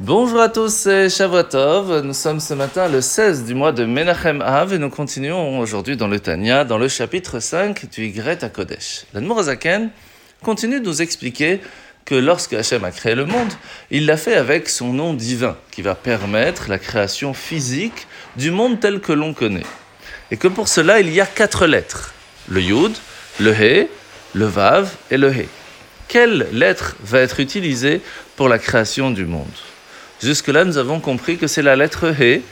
Bonjour à tous, c'est Shavuotov. Nous sommes ce matin le 16 du mois de Menachem Av et nous continuons aujourd'hui dans le Tanya, dans le chapitre 5 du Y à Kodesh. L'Admorazaken continue de nous expliquer que lorsque Hachem a créé le monde, il l'a fait avec son nom divin qui va permettre la création physique du monde tel que l'on connaît. Et que pour cela, il y a quatre lettres le Yud, le He, le Vav et le He. Quelle lettre va être utilisée pour la création du monde? Jusque-là, nous avons compris que c'est la lettre He,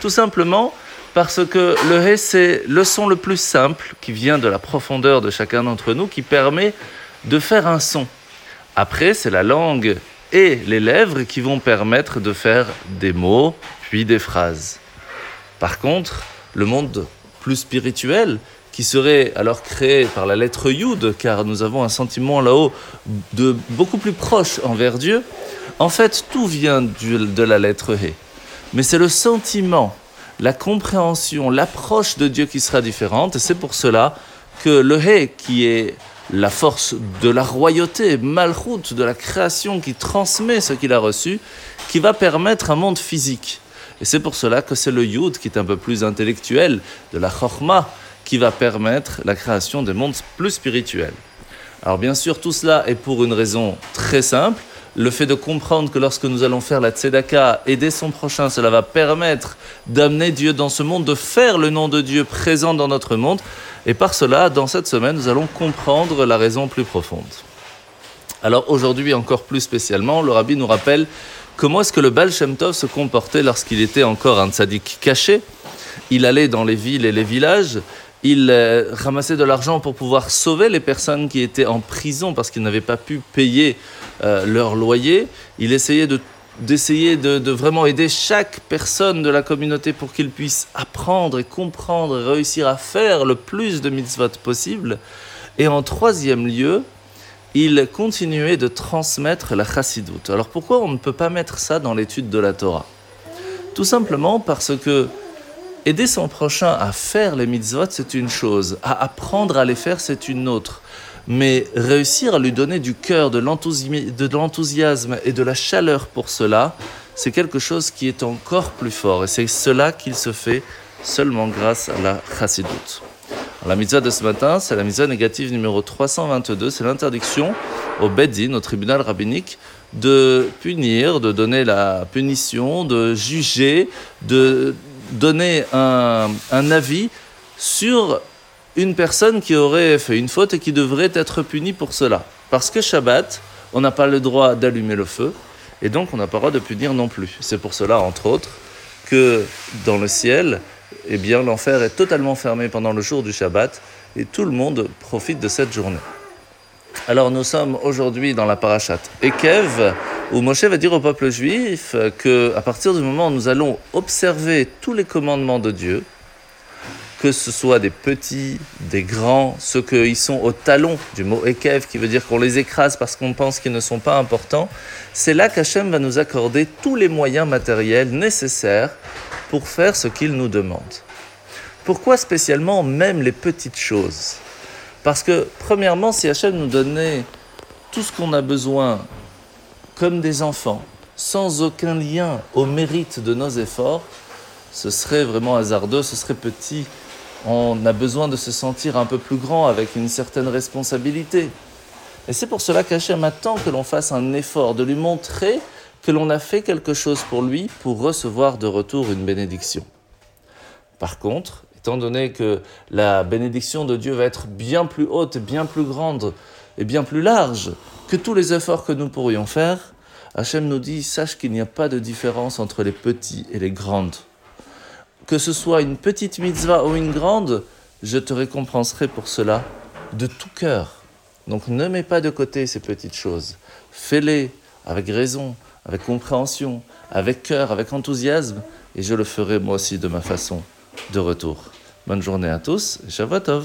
tout simplement parce que le He, c'est le son le plus simple qui vient de la profondeur de chacun d'entre nous, qui permet de faire un son. Après, c'est la langue et les lèvres qui vont permettre de faire des mots, puis des phrases. Par contre, le monde plus spirituel, qui serait alors créé par la lettre Yud, car nous avons un sentiment là-haut de beaucoup plus proche envers Dieu, en fait, tout vient de la lettre He. Mais c'est le sentiment, la compréhension, l'approche de Dieu qui sera différente. Et c'est pour cela que le He, qui est la force de la royauté, malchut, de la création qui transmet ce qu'il a reçu, qui va permettre un monde physique. Et c'est pour cela que c'est le Yud qui est un peu plus intellectuel, de la Chorma, qui va permettre la création des mondes plus spirituels. Alors bien sûr, tout cela est pour une raison très simple, le fait de comprendre que lorsque nous allons faire la tzedaka, aider son prochain, cela va permettre d'amener Dieu dans ce monde, de faire le nom de Dieu présent dans notre monde. Et par cela, dans cette semaine, nous allons comprendre la raison plus profonde. Alors aujourd'hui, encore plus spécialement, le rabbi nous rappelle comment est-ce que le Baal Shem Tov se comportait lorsqu'il était encore un tzaddik caché. Il allait dans les villes et les villages, il euh, ramassait de l'argent pour pouvoir sauver les personnes qui étaient en prison parce qu'ils n'avaient pas pu payer euh, leur loyer. Il essayait de d'essayer de, vraiment aider chaque personne de la communauté pour qu'il puisse apprendre et comprendre et réussir à faire le plus de mitzvot possible. Et en troisième lieu, il continuait de transmettre la chassidoute. Alors pourquoi on ne peut pas mettre ça dans l'étude de la Torah? Tout simplement parce que aider son prochain à faire les mitzvot, c'est une chose, à apprendre à les faire, c'est une autre mais réussir à lui donner du cœur, de l'enthousiasme et de la chaleur pour cela, c'est quelque chose qui est encore plus fort. Et c'est cela qu'il se fait seulement grâce à la chassidoute. La mitzvah de ce matin, c'est la mitzvah négative numéro 322, c'est l'interdiction au Beddin, au tribunal rabbinique, de punir, de donner la punition, de juger, de donner un, un avis sur une personne qui aurait fait une faute et qui devrait être punie pour cela. Parce que Shabbat, on n'a pas le droit d'allumer le feu, et donc on n'a pas le droit de punir non plus. C'est pour cela, entre autres, que dans le ciel, eh bien, l'enfer est totalement fermé pendant le jour du Shabbat, et tout le monde profite de cette journée. Alors nous sommes aujourd'hui dans la parashat Ekev, où Moshe va dire au peuple juif que à partir du moment où nous allons observer tous les commandements de Dieu, que ce soit des petits, des grands, ceux qui sont au talon du mot Ekev, qui veut dire qu'on les écrase parce qu'on pense qu'ils ne sont pas importants, c'est là qu'Hachem va nous accorder tous les moyens matériels nécessaires pour faire ce qu'il nous demande. Pourquoi spécialement même les petites choses? Parce que, premièrement, si Hachem nous donnait tout ce qu'on a besoin comme des enfants, sans aucun lien au mérite de nos efforts, ce serait vraiment hasardeux, ce serait petit, on a besoin de se sentir un peu plus grand avec une certaine responsabilité. Et c'est pour cela qu'Hachem attend que l'on fasse un effort, de lui montrer que l'on a fait quelque chose pour lui pour recevoir de retour une bénédiction. Par contre, étant donné que la bénédiction de Dieu va être bien plus haute, bien plus grande et bien plus large que tous les efforts que nous pourrions faire, Hachem nous dit, sache qu'il n'y a pas de différence entre les petits et les grandes que ce soit une petite mitzvah ou une grande, je te récompenserai pour cela de tout cœur. Donc ne mets pas de côté ces petites choses. Fais-les avec raison, avec compréhension, avec cœur, avec enthousiasme, et je le ferai moi aussi de ma façon de retour. Bonne journée à tous, Shavuot